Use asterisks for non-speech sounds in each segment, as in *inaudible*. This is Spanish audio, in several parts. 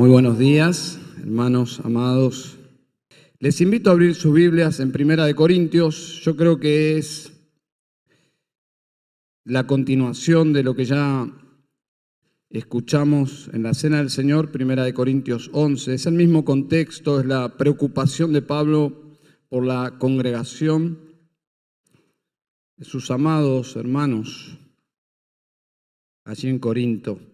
Muy buenos días, hermanos amados. Les invito a abrir sus Biblias en Primera de Corintios. Yo creo que es la continuación de lo que ya escuchamos en la Cena del Señor, Primera de Corintios 11. Es el mismo contexto, es la preocupación de Pablo por la congregación de sus amados hermanos allí en Corinto.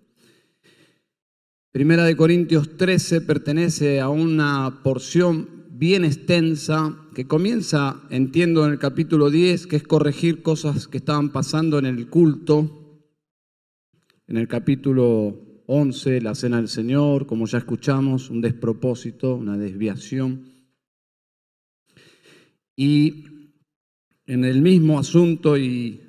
Primera de Corintios 13 pertenece a una porción bien extensa que comienza, entiendo, en el capítulo 10, que es corregir cosas que estaban pasando en el culto. En el capítulo 11, la cena del Señor, como ya escuchamos, un despropósito, una desviación. Y en el mismo asunto y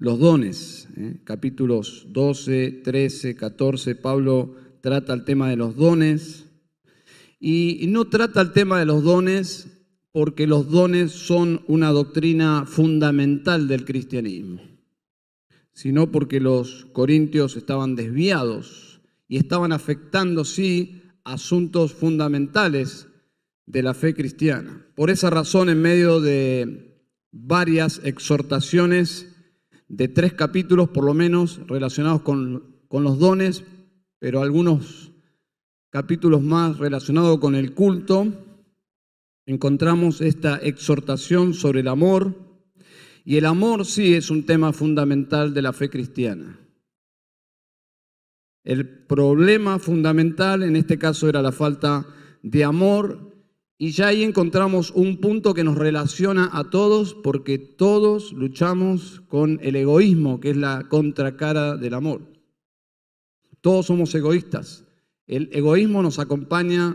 los dones, ¿eh? capítulos 12, 13, 14, Pablo trata el tema de los dones y no trata el tema de los dones porque los dones son una doctrina fundamental del cristianismo, sino porque los corintios estaban desviados y estaban afectando, sí, asuntos fundamentales de la fe cristiana. Por esa razón, en medio de varias exhortaciones, de tres capítulos por lo menos relacionados con, con los dones, pero algunos capítulos más relacionados con el culto, encontramos esta exhortación sobre el amor, y el amor sí es un tema fundamental de la fe cristiana. El problema fundamental en este caso era la falta de amor y ya ahí encontramos un punto que nos relaciona a todos porque todos luchamos con el egoísmo, que es la contracara del amor. Todos somos egoístas. El egoísmo nos acompaña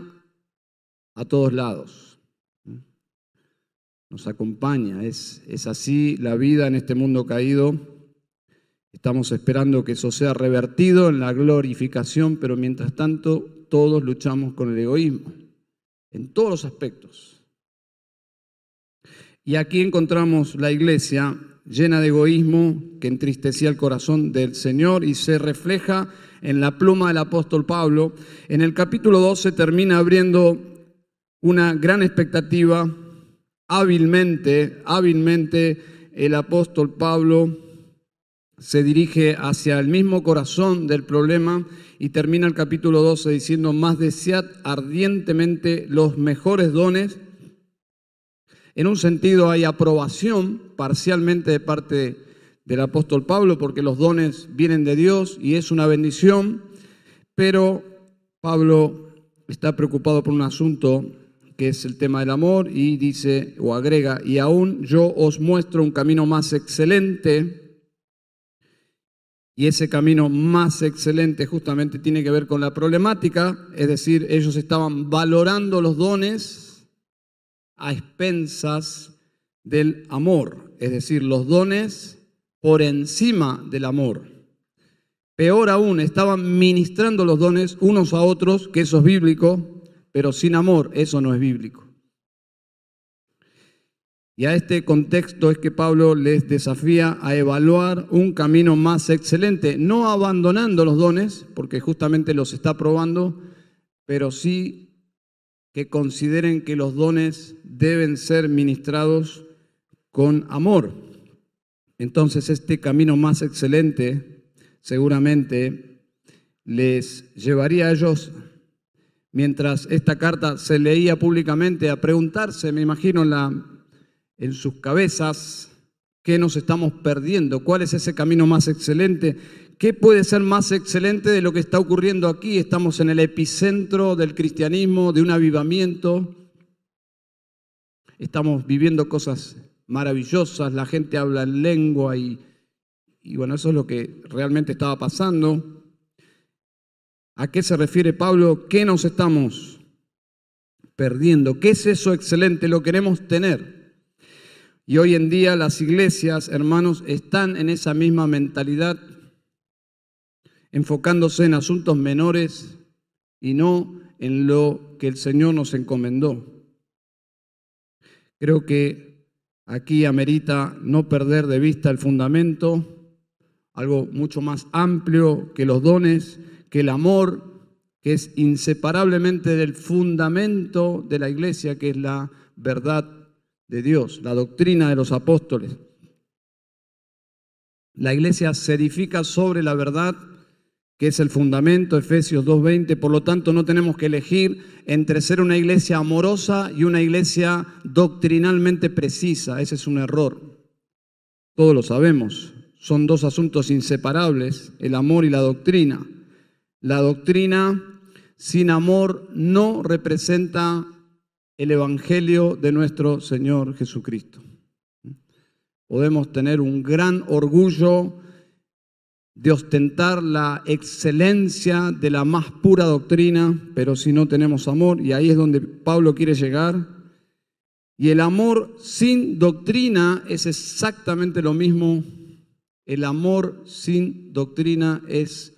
a todos lados. Nos acompaña. Es, es así la vida en este mundo caído. Estamos esperando que eso sea revertido en la glorificación, pero mientras tanto todos luchamos con el egoísmo en todos los aspectos. Y aquí encontramos la iglesia llena de egoísmo que entristecía el corazón del Señor y se refleja en la pluma del apóstol Pablo. En el capítulo 12 termina abriendo una gran expectativa. Hábilmente, hábilmente el apóstol Pablo se dirige hacia el mismo corazón del problema y termina el capítulo 12 diciendo, más desead ardientemente los mejores dones. En un sentido hay aprobación parcialmente de parte del apóstol Pablo porque los dones vienen de Dios y es una bendición, pero Pablo está preocupado por un asunto que es el tema del amor y dice o agrega, y aún yo os muestro un camino más excelente y ese camino más excelente justamente tiene que ver con la problemática, es decir, ellos estaban valorando los dones a expensas del amor, es decir, los dones por encima del amor. Peor aún, estaban ministrando los dones unos a otros, que eso es bíblico, pero sin amor, eso no es bíblico. Y a este contexto es que Pablo les desafía a evaluar un camino más excelente, no abandonando los dones, porque justamente los está probando, pero sí que consideren que los dones deben ser ministrados con amor. Entonces este camino más excelente seguramente les llevaría a ellos, mientras esta carta se leía públicamente, a preguntarse, me imagino, la en sus cabezas qué nos estamos perdiendo, cuál es ese camino más excelente, qué puede ser más excelente de lo que está ocurriendo aquí. Estamos en el epicentro del cristianismo, de un avivamiento. Estamos viviendo cosas maravillosas, la gente habla en lengua y, y bueno, eso es lo que realmente estaba pasando. ¿A qué se refiere Pablo? ¿Qué nos estamos perdiendo? ¿Qué es eso excelente? Lo queremos tener. Y hoy en día las iglesias, hermanos, están en esa misma mentalidad, enfocándose en asuntos menores y no en lo que el Señor nos encomendó. Creo que aquí amerita no perder de vista el fundamento, algo mucho más amplio que los dones, que el amor, que es inseparablemente del fundamento de la iglesia, que es la verdad de Dios, la doctrina de los apóstoles. La iglesia se edifica sobre la verdad, que es el fundamento, Efesios 2.20, por lo tanto no tenemos que elegir entre ser una iglesia amorosa y una iglesia doctrinalmente precisa, ese es un error. Todos lo sabemos, son dos asuntos inseparables, el amor y la doctrina. La doctrina sin amor no representa el Evangelio de nuestro Señor Jesucristo. Podemos tener un gran orgullo de ostentar la excelencia de la más pura doctrina, pero si no tenemos amor, y ahí es donde Pablo quiere llegar, y el amor sin doctrina es exactamente lo mismo. El amor sin doctrina es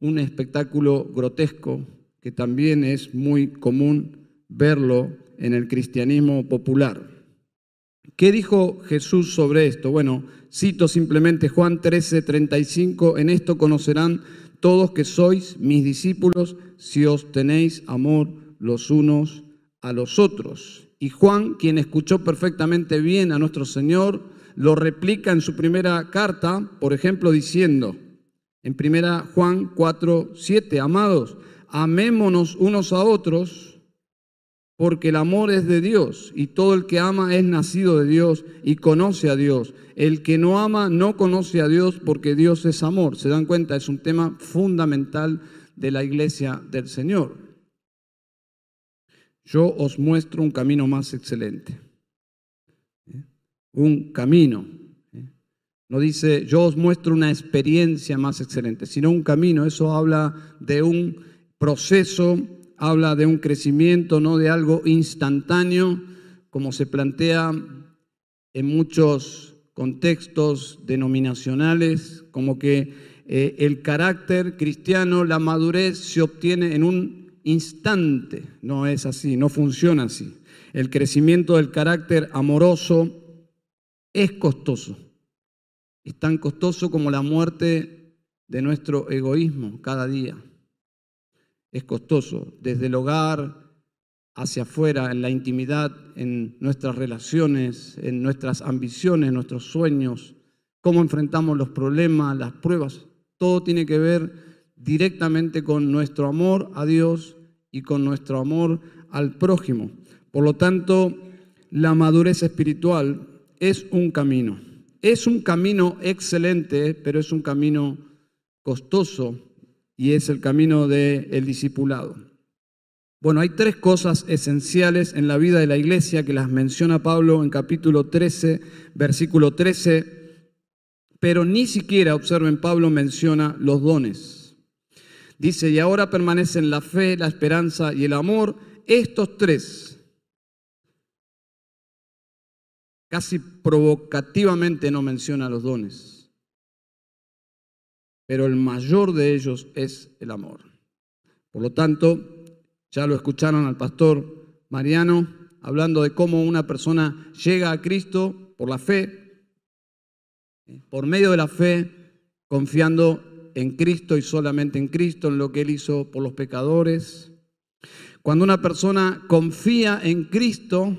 un espectáculo grotesco que también es muy común verlo en el cristianismo popular. ¿Qué dijo Jesús sobre esto? Bueno, cito simplemente Juan 13, 35, en esto conocerán todos que sois mis discípulos si os tenéis amor los unos a los otros. Y Juan, quien escuchó perfectamente bien a nuestro Señor, lo replica en su primera carta, por ejemplo, diciendo, en primera Juan 4, 7, amados, amémonos unos a otros porque el amor es de Dios y todo el que ama es nacido de Dios y conoce a Dios. El que no ama no conoce a Dios porque Dios es amor. ¿Se dan cuenta? Es un tema fundamental de la iglesia del Señor. Yo os muestro un camino más excelente. Un camino. No dice, yo os muestro una experiencia más excelente, sino un camino. Eso habla de un proceso habla de un crecimiento, no de algo instantáneo, como se plantea en muchos contextos denominacionales, como que eh, el carácter cristiano, la madurez se obtiene en un instante. No es así, no funciona así. El crecimiento del carácter amoroso es costoso. Es tan costoso como la muerte de nuestro egoísmo cada día es costoso, desde el hogar hacia afuera, en la intimidad, en nuestras relaciones, en nuestras ambiciones, nuestros sueños, cómo enfrentamos los problemas, las pruebas. Todo tiene que ver directamente con nuestro amor a Dios y con nuestro amor al prójimo. Por lo tanto, la madurez espiritual es un camino. Es un camino excelente, pero es un camino costoso y es el camino del discipulado. Bueno, hay tres cosas esenciales en la vida de la iglesia que las menciona Pablo en capítulo 13, versículo 13, pero ni siquiera, observen, Pablo menciona los dones. Dice, y ahora permanecen la fe, la esperanza y el amor, estos tres. Casi provocativamente no menciona los dones pero el mayor de ellos es el amor. Por lo tanto, ya lo escucharon al pastor Mariano hablando de cómo una persona llega a Cristo por la fe, por medio de la fe, confiando en Cristo y solamente en Cristo, en lo que Él hizo por los pecadores. Cuando una persona confía en Cristo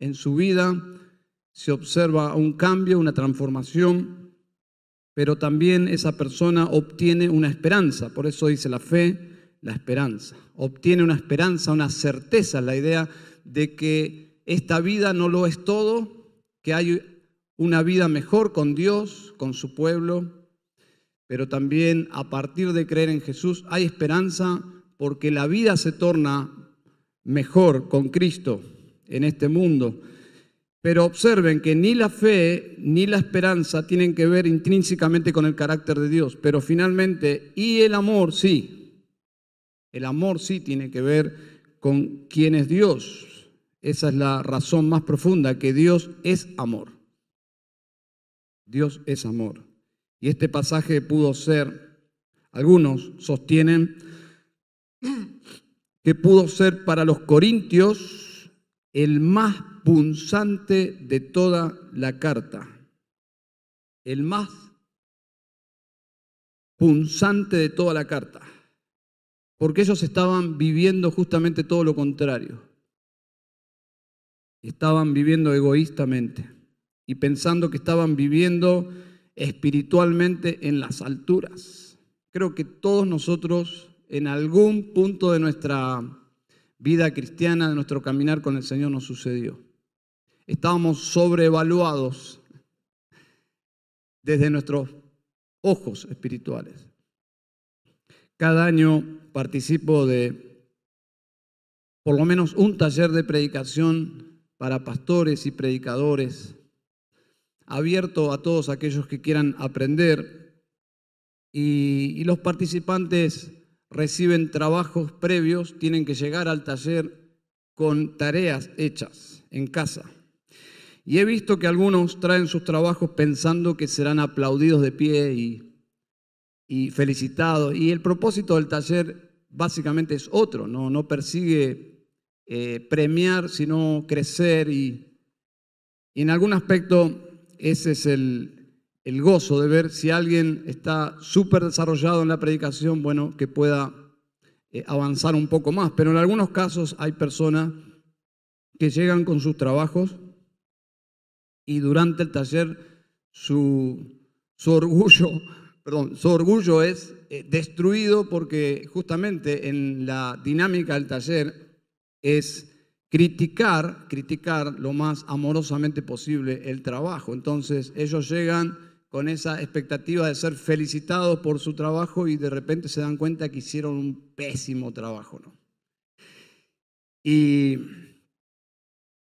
en su vida, se observa un cambio, una transformación pero también esa persona obtiene una esperanza. Por eso dice la fe, la esperanza. Obtiene una esperanza, una certeza, la idea de que esta vida no lo es todo, que hay una vida mejor con Dios, con su pueblo, pero también a partir de creer en Jesús hay esperanza porque la vida se torna mejor con Cristo en este mundo. Pero observen que ni la fe ni la esperanza tienen que ver intrínsecamente con el carácter de Dios, pero finalmente, y el amor sí, el amor sí tiene que ver con quién es Dios. Esa es la razón más profunda, que Dios es amor. Dios es amor. Y este pasaje pudo ser, algunos sostienen, que pudo ser para los corintios el más punzante de toda la carta, el más punzante de toda la carta. porque ellos estaban viviendo justamente todo lo contrario. Estaban viviendo egoístamente y pensando que estaban viviendo espiritualmente en las alturas. Creo que todos nosotros en algún punto de nuestra vida cristiana, de nuestro caminar con el Señor nos sucedió. Estábamos sobrevaluados desde nuestros ojos espirituales. Cada año participo de por lo menos un taller de predicación para pastores y predicadores, abierto a todos aquellos que quieran aprender y, los participantes reciben trabajos previos, tienen que llegar al taller con tareas hechas en casa. Y he visto que algunos traen sus trabajos pensando que serán aplaudidos de pie y, felicitados. Y el propósito del taller básicamente es otro, no, no persigue eh, premiar, sino crecer. Y, y, en algún aspecto ese es el, el gozo de ver si alguien está súper desarrollado en la predicación, bueno, que pueda eh, avanzar un poco más. Pero en algunos casos hay personas que llegan con sus trabajos y durante el taller su, orgullo, *laughs* perdón, su orgullo es eh, destruido porque justamente en la dinámica del taller es criticar, criticar lo más amorosamente posible el trabajo. Entonces ellos llegan con esa expectativa de ser felicitados por su trabajo y de repente se dan cuenta que hicieron un pésimo trabajo. ¿no? Y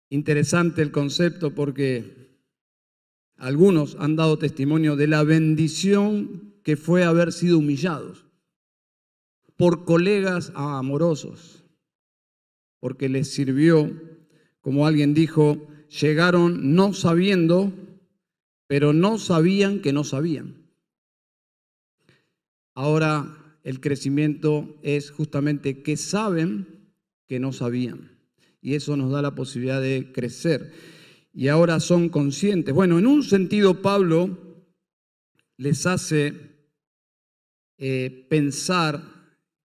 interesante el concepto porque algunos han dado testimonio de la bendición que fue haber sido humillados por colegas amorosos, porque les sirvió, como alguien dijo, llegaron no sabiendo pero no sabían que no sabían. Ahora el crecimiento es justamente que saben que no sabían. Y eso nos da la posibilidad de crecer. Y ahora son conscientes. Bueno, en un sentido Pablo les hace eh, pensar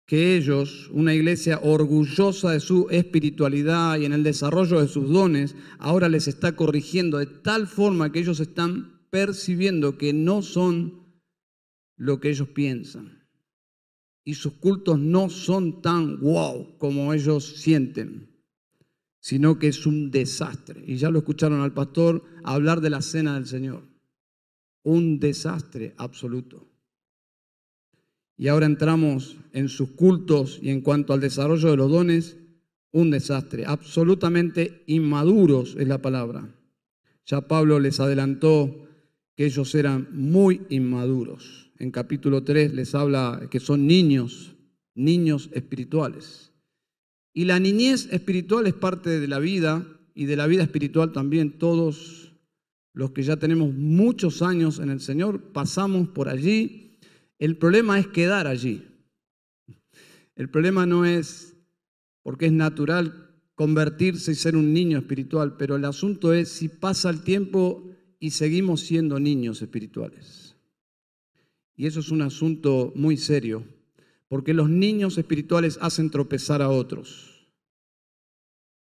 que ellos, una iglesia orgullosa de su espiritualidad y en el desarrollo de sus dones, ahora les está corrigiendo de tal forma que ellos están percibiendo que no son lo que ellos piensan. Y sus cultos no son tan wow como ellos sienten, sino que es un desastre. Y ya lo escucharon al pastor hablar de la cena del Señor. Un desastre absoluto. Y ahora entramos en sus cultos y en cuanto al desarrollo de los dones, un desastre. Absolutamente inmaduros es la palabra. Ya Pablo les adelantó que ellos eran muy inmaduros. En capítulo 3 les habla que son niños, niños espirituales. Y la niñez espiritual es parte de la vida y de la vida espiritual también. Todos los que ya tenemos muchos años en el Señor pasamos por allí. El problema es quedar allí. El problema no es porque es natural convertirse y ser un niño espiritual, pero el asunto es si pasa el tiempo y seguimos siendo niños espirituales. Y eso es un asunto muy serio, porque los niños espirituales hacen tropezar a otros.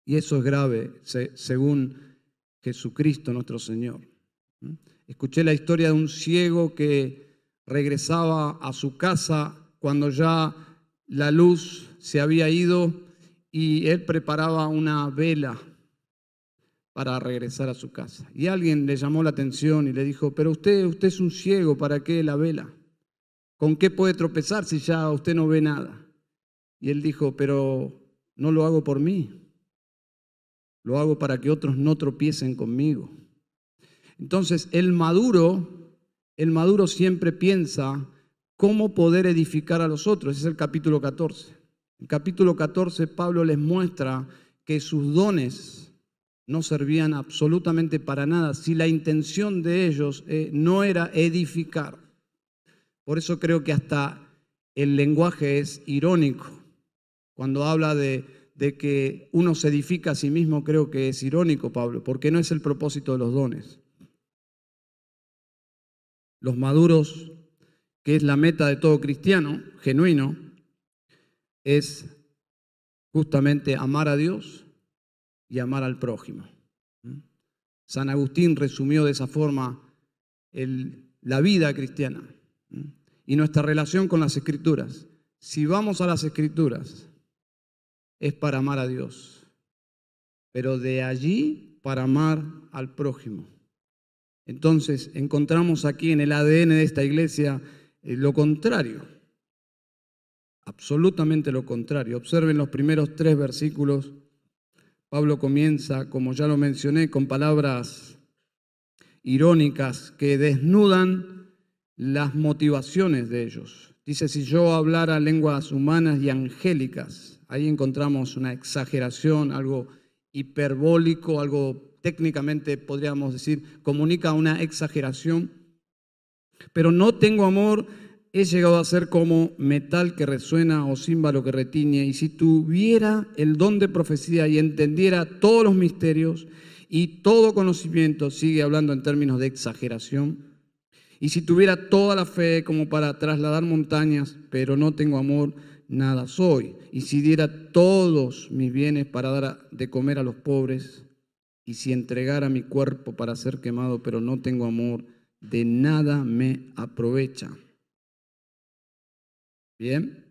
Y eso es grave, según Jesucristo nuestro Señor. Escuché la historia de un ciego que regresaba a su casa cuando ya la luz se había ido y él preparaba una vela para regresar a su casa. Y alguien le llamó la atención y le dijo, pero usted, usted es un ciego, ¿para qué la vela? ¿Con qué puede tropezar si ya usted no ve nada? Y él dijo, pero no lo hago por mí, lo hago para que otros no tropiecen conmigo. Entonces, el maduro, el maduro siempre piensa cómo poder edificar a los otros. Ese es el capítulo 14. En capítulo 14 Pablo les muestra que sus dones no servían absolutamente para nada si la intención de ellos eh, no era edificar. Por eso creo que hasta el lenguaje es irónico. Cuando habla de, de que uno se edifica a sí mismo, creo que es irónico, Pablo, porque no es el propósito de los dones. Los maduros, que es la meta de todo cristiano genuino, es justamente amar a Dios y amar al prójimo. San Agustín resumió de esa forma la vida cristiana y nuestra relación con las escrituras. Si vamos a las escrituras, es para amar a Dios, pero de allí para amar al prójimo. Entonces encontramos aquí en el ADN de esta iglesia eh, lo contrario, absolutamente lo contrario. Observen los primeros tres versículos. Pablo comienza, como ya lo mencioné, con palabras irónicas que desnudan las motivaciones de ellos. Dice, si yo hablara lenguas humanas y angélicas, ahí encontramos una exageración, algo hiperbólico, algo técnicamente podríamos decir, comunica una exageración. Pero no tengo amor, he llegado a ser como metal que resuena o címbalo que retiñe. Y si tuviera el don de profecía y entendiera todos los misterios y todo conocimiento, sigue hablando en términos de exageración, y si tuviera toda la fe como para trasladar montañas, pero no tengo amor, nada soy. Y si diera todos mis bienes para dar de comer a los pobres, y si entregara mi cuerpo para ser quemado, pero no tengo amor, de nada me aprovecha. Bien,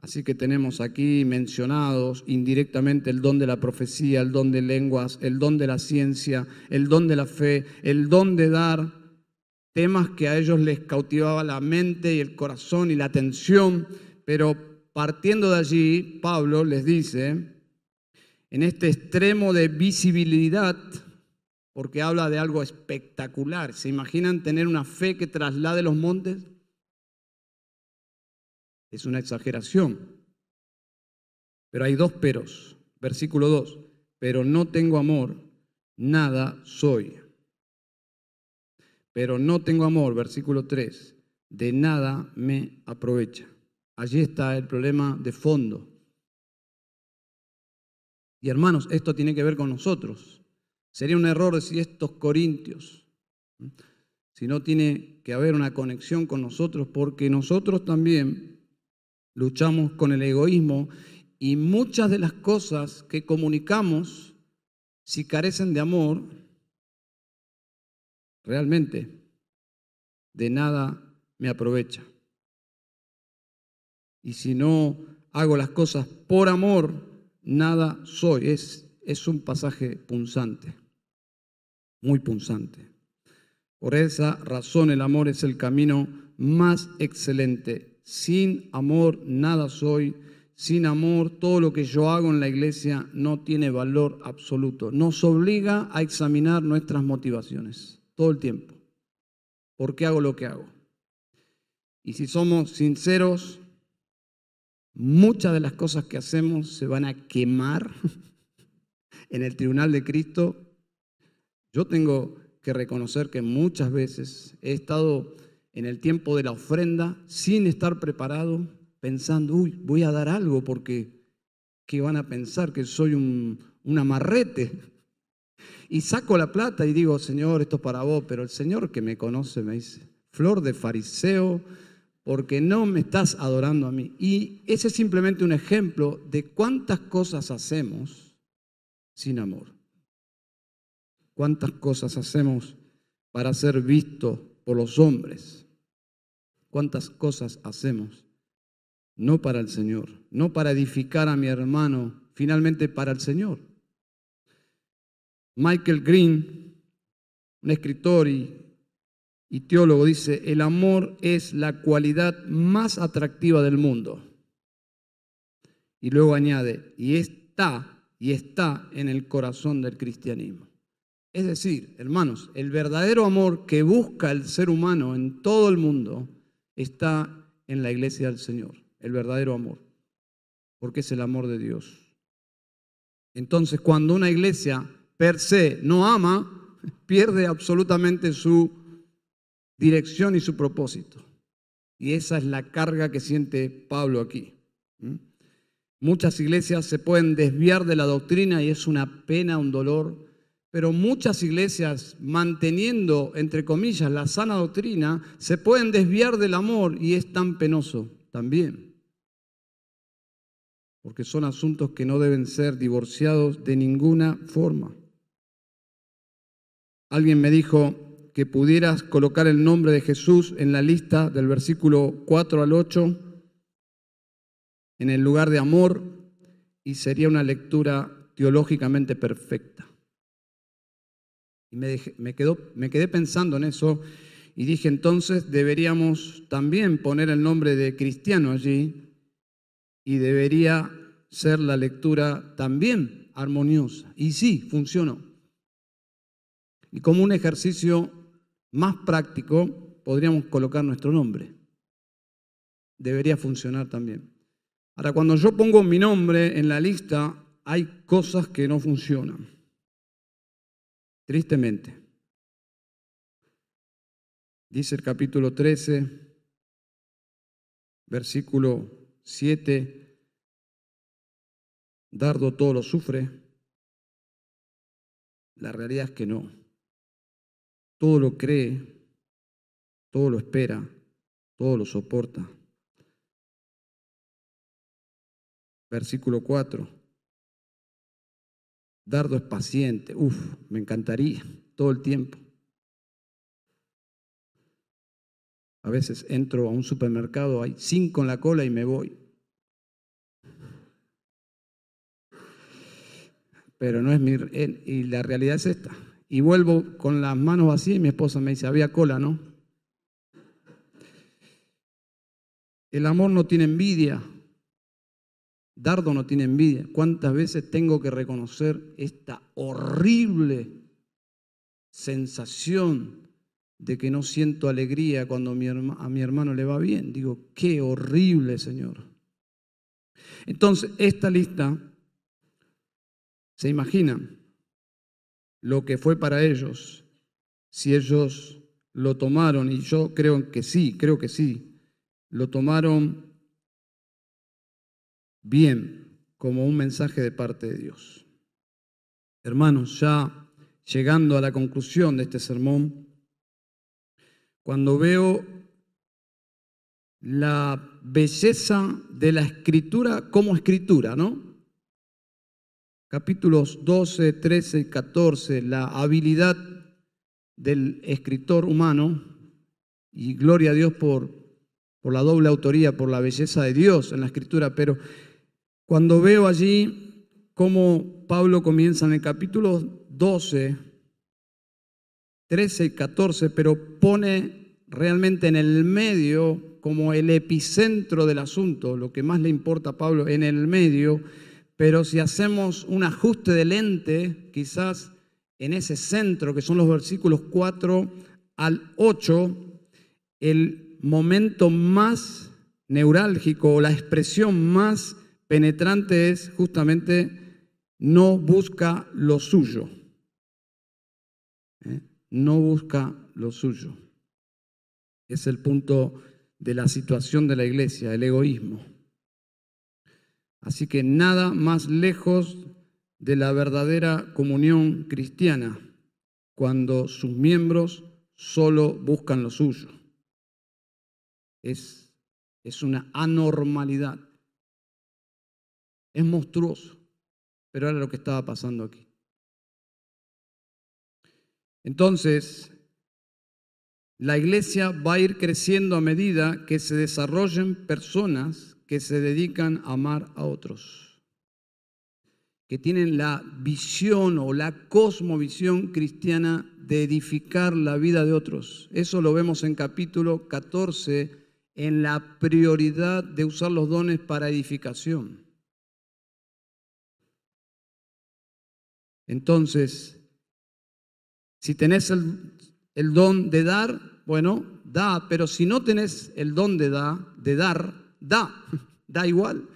así que tenemos aquí mencionados indirectamente el don de la profecía, el don de lenguas, el don de la ciencia, el don de la fe, el don de dar, temas que a ellos les cautivaba la mente y el corazón y la atención, pero partiendo de allí, Pablo les dice, en este extremo de visibilidad, porque habla de algo espectacular. ¿Se imaginan tener una fe que traslade los montes? Es una exageración. Pero hay dos peros. Versículo 2. Pero no tengo amor, nada soy. Pero no tengo amor, versículo 3. De nada me aprovecha. Allí está el problema de fondo. Y hermanos, esto tiene que ver con nosotros. Sería un error decir estos corintios, si no tiene que haber una conexión con nosotros, porque nosotros también luchamos con el egoísmo y muchas de las cosas que comunicamos, si carecen de amor, realmente de nada me aprovecha. Y si no hago las cosas por amor, nada soy. Es, es un pasaje punzante, muy punzante. Por esa razón el amor es el camino más excelente. Sin amor nada soy. Sin amor todo lo que yo hago en la iglesia no tiene valor absoluto. Nos obliga a examinar nuestras motivaciones todo el tiempo. ¿Por qué hago lo que hago? Y si somos sinceros, Muchas de las cosas que hacemos se van a quemar *laughs* en el tribunal de Cristo. Yo tengo que reconocer que muchas veces he estado en el tiempo de la ofrenda sin estar preparado, pensando, uy, voy a dar algo porque ¿qué van a pensar? Que soy un, un amarrete. *laughs* Y saco la plata y digo, Señor, esto es para vos, pero el Señor que me conoce me dice, flor de fariseo, porque no me estás adorando a mí. Y ese es simplemente un ejemplo de cuántas cosas hacemos sin amor. Cuántas cosas hacemos para ser vistos por los hombres. Cuántas cosas hacemos no para el Señor, no para edificar a mi hermano, finalmente para el Señor. Michael Green, un escritor y y teólogo dice, el amor es la cualidad más atractiva del mundo. Y luego añade, y está, y está en el corazón del cristianismo. Es decir, hermanos, el verdadero amor que busca el ser humano en todo el mundo está en la iglesia del Señor, el verdadero amor, porque es el amor de Dios. Entonces, cuando una iglesia per se no ama, *laughs* pierde absolutamente su dirección y su propósito. Y esa es la carga que siente Pablo aquí. Muchas iglesias se pueden desviar de la doctrina y es una pena, un dolor, pero muchas iglesias manteniendo, entre comillas, la sana doctrina, se pueden desviar del amor y es tan penoso también. porque son asuntos que no deben ser divorciados de ninguna forma. Alguien me dijo que pudieras colocar el nombre de Jesús en la lista del versículo 4 al 8 en el lugar de amor y sería una lectura teológicamente perfecta. Y me, me, me quedé pensando en eso y dije entonces deberíamos también poner el nombre de cristiano allí y debería ser la lectura también armoniosa. Y sí, funcionó. Y como un ejercicio más práctico, podríamos colocar nuestro nombre. Debería funcionar también. Ahora, cuando yo pongo mi nombre en la lista, hay cosas que no funcionan. Tristemente. Dice el capítulo 13, versículo 7, Dardo todo lo sufre. La realidad es que no. Todo lo cree, todo lo espera, todo lo soporta. Versículo 4. Dardo es paciente. Uf, me encantaría todo el tiempo. A veces entro a un supermercado, hay cinco en la cola y me voy. Pero no es mi... Y la realidad es esta. Y vuelvo con las manos vacías y mi esposa me dice, había cola, ¿no? El amor no tiene envidia. Dardo no tiene envidia. ¿Cuántas veces tengo que reconocer esta horrible sensación de que no siento alegría cuando a mi hermano le va bien? Digo, qué horrible, Señor. Entonces, esta lista, ¿se imaginan lo que fue para ellos? Si ellos lo tomaron, y yo creo que sí, creo que sí, lo tomaron bien como un mensaje de parte de Dios. Hermanos, ya llegando a la conclusión de este sermón, cuando veo la belleza de la escritura como escritura, ¿no? Capítulos 12, 13 y 14, la habilidad del escritor humano, y gloria a Dios por, por la doble autoría, por la belleza de Dios en la escritura, pero cuando veo allí cómo Pablo comienza en el capítulo 12, 13 y 14, pero pone realmente en el medio como el epicentro del asunto, lo que más le importa a Pablo, en el medio, pero si hacemos un ajuste de lente, quizás en ese centro, que son los versículos 4 al 8, el momento más neurálgico o la expresión más penetrante es justamente no busca lo suyo. ¿Eh? No busca lo suyo. Es el punto de la situación de la iglesia, el egoísmo. Así que nada más lejos de la verdadera comunión cristiana cuando sus miembros solo buscan lo suyo. Es, es una anormalidad. Es monstruoso, pero era lo que estaba pasando aquí. Entonces, la iglesia va a ir creciendo a medida que se desarrollen personas que se dedican a amar a otros, que tienen la visión o la cosmovisión cristiana de edificar la vida de otros. Eso lo vemos en capítulo 14, en la prioridad de usar los dones para edificación. Entonces, si tenés el, don de dar, bueno, da, pero si no tenés el don de, de dar, da, *laughs* da igual.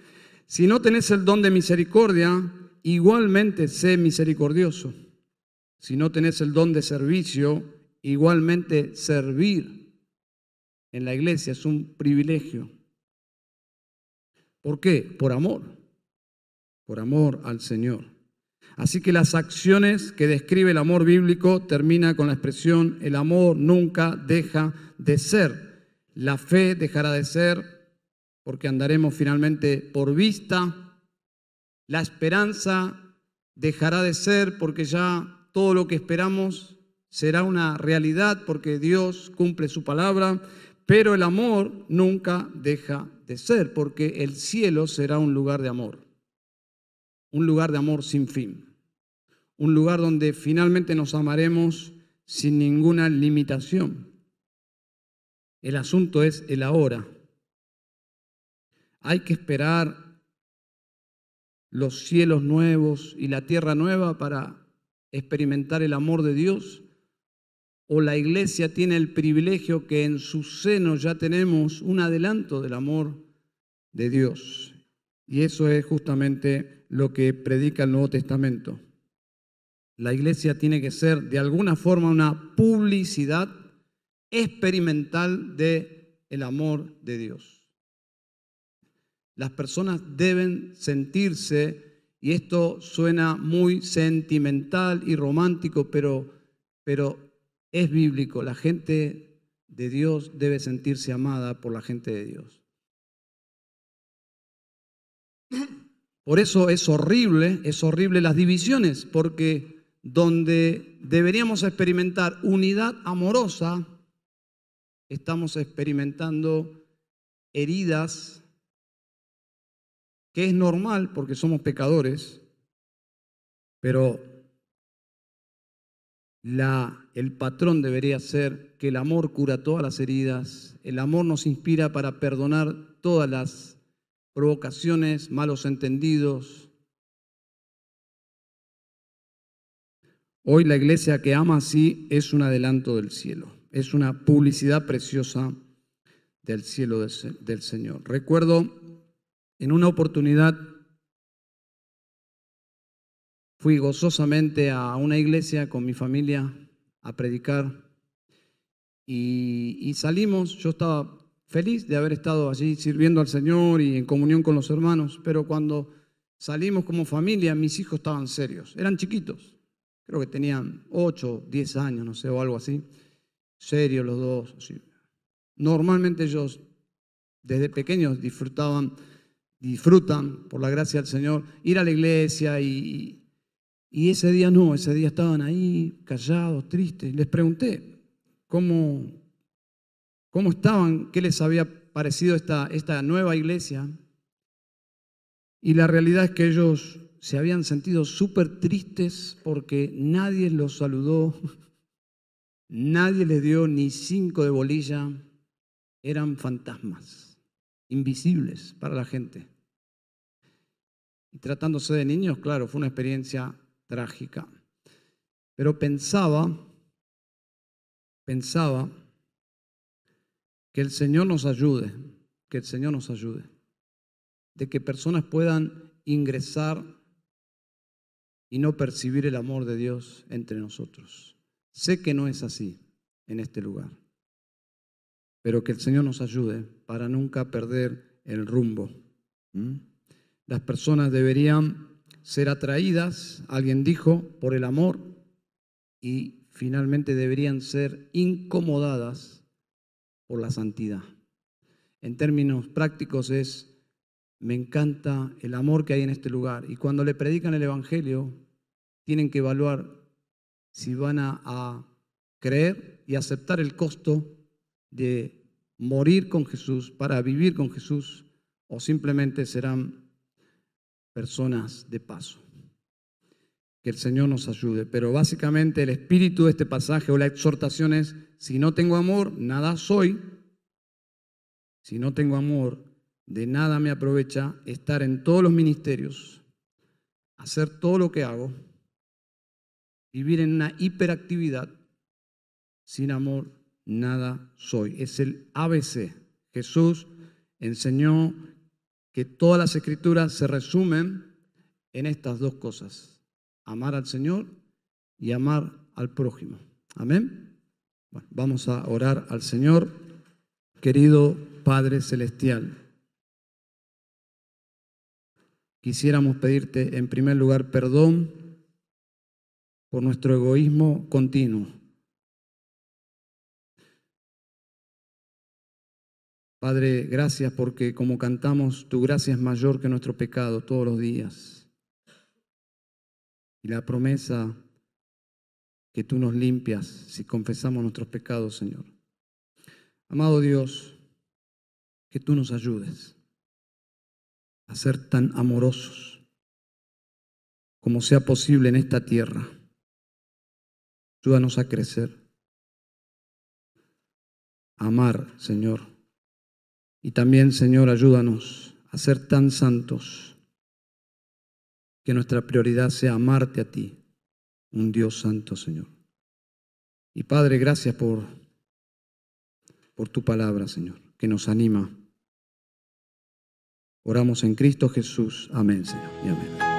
Si no tenés el don de misericordia, igualmente sé misericordioso. Si no tenés el don de servicio, igualmente servir en la iglesia es un privilegio. ¿Por qué? Por amor, por amor al Señor. Así que las acciones que describe el amor bíblico termina con la expresión el amor nunca deja de ser. La fe dejará de ser porque andaremos finalmente por vista, La esperanza dejará de ser porque ya todo lo que esperamos será una realidad porque Dios cumple su palabra, pero el amor nunca deja de ser porque el cielo será un lugar de amor, un lugar de amor sin fin, un lugar donde finalmente nos amaremos sin ninguna limitación. El asunto es el ahora. Hay que esperar los cielos nuevos y la tierra nueva para experimentar el amor de Dios? ¿O la iglesia tiene el privilegio que en su seno ya tenemos un adelanto del amor de Dios? Y eso es justamente lo que predica el Nuevo Testamento. La iglesia tiene que ser de alguna forma una publicidad experimental de el amor de Dios. Las personas deben sentirse, y esto suena muy sentimental y romántico, pero, pero es bíblico, la gente de Dios debe sentirse amada por la gente de Dios. Por eso es horrible, es horrible las divisiones, porque donde deberíamos experimentar unidad amorosa, estamos experimentando heridas que es normal porque somos pecadores, pero la, el patrón debería ser que el amor cura todas las heridas, el amor nos inspira para perdonar todas las provocaciones, malos entendidos. Hoy la iglesia que ama así es un adelanto del cielo, es una publicidad preciosa del cielo del Señor. Recuerdo en una oportunidad fui gozosamente a una iglesia con mi familia a predicar y, salimos, yo estaba feliz de haber estado allí sirviendo al Señor y en comunión con los hermanos, pero cuando salimos como familia, mis hijos estaban serios, eran chiquitos, creo que tenían 8, 10 años, no sé, o algo así, serios los dos. Normalmente ellos desde pequeños disfrutaban disfrutan, por la gracia del Señor, ir a la iglesia y, y ese día no, ese día estaban ahí callados, tristes. Les pregunté cómo, cómo estaban, qué les había parecido esta, esta nueva iglesia. Y la realidad es que ellos se habían sentido súper tristes porque nadie los saludó, nadie les dio ni cinco de bolilla, eran fantasmas, invisibles para la gente. Y tratándose de niños, claro, fue una experiencia trágica. Pero pensaba, pensaba que el Señor nos ayude, que el Señor nos ayude, de que personas puedan ingresar y no percibir el amor de Dios entre nosotros. Sé que no es así en este lugar, pero que el Señor nos ayude para nunca perder el rumbo. Las personas deberían ser atraídas, alguien dijo, por el amor y finalmente deberían ser incomodadas por la santidad. En términos prácticos es, me encanta el amor que hay en este lugar y cuando le predican el Evangelio tienen que evaluar si van a, a creer y aceptar el costo de morir con Jesús, para vivir con Jesús, o simplemente serán personas de paso. Que el Señor nos ayude. Pero básicamente el espíritu de este pasaje o la exhortación es, si no tengo amor, nada soy. Si no tengo amor, de nada me aprovecha estar en todos los ministerios, hacer todo lo que hago, vivir en una hiperactividad. Sin amor, nada soy. Es el ABC. Jesús enseñó que todas las escrituras se resumen en estas dos cosas, amar al Señor y amar al prójimo. Amén. Bueno, vamos a orar al Señor, querido Padre Celestial. Quisiéramos pedirte en primer lugar perdón por nuestro egoísmo continuo Padre, gracias porque como cantamos, tu gracia es mayor que nuestro pecado todos los días. Y la promesa que tú nos limpias si confesamos nuestros pecados, Señor. Amado Dios, que tú nos ayudes a ser tan amorosos como sea posible en esta tierra. Ayúdanos a crecer, a amar, Señor. Y también, Señor, ayúdanos a ser tan santos que nuestra prioridad sea amarte a ti, un Dios santo, Señor. Y Padre, gracias por, por tu palabra, Señor, que nos anima. Oramos en Cristo Jesús. Amén, Señor. Amén.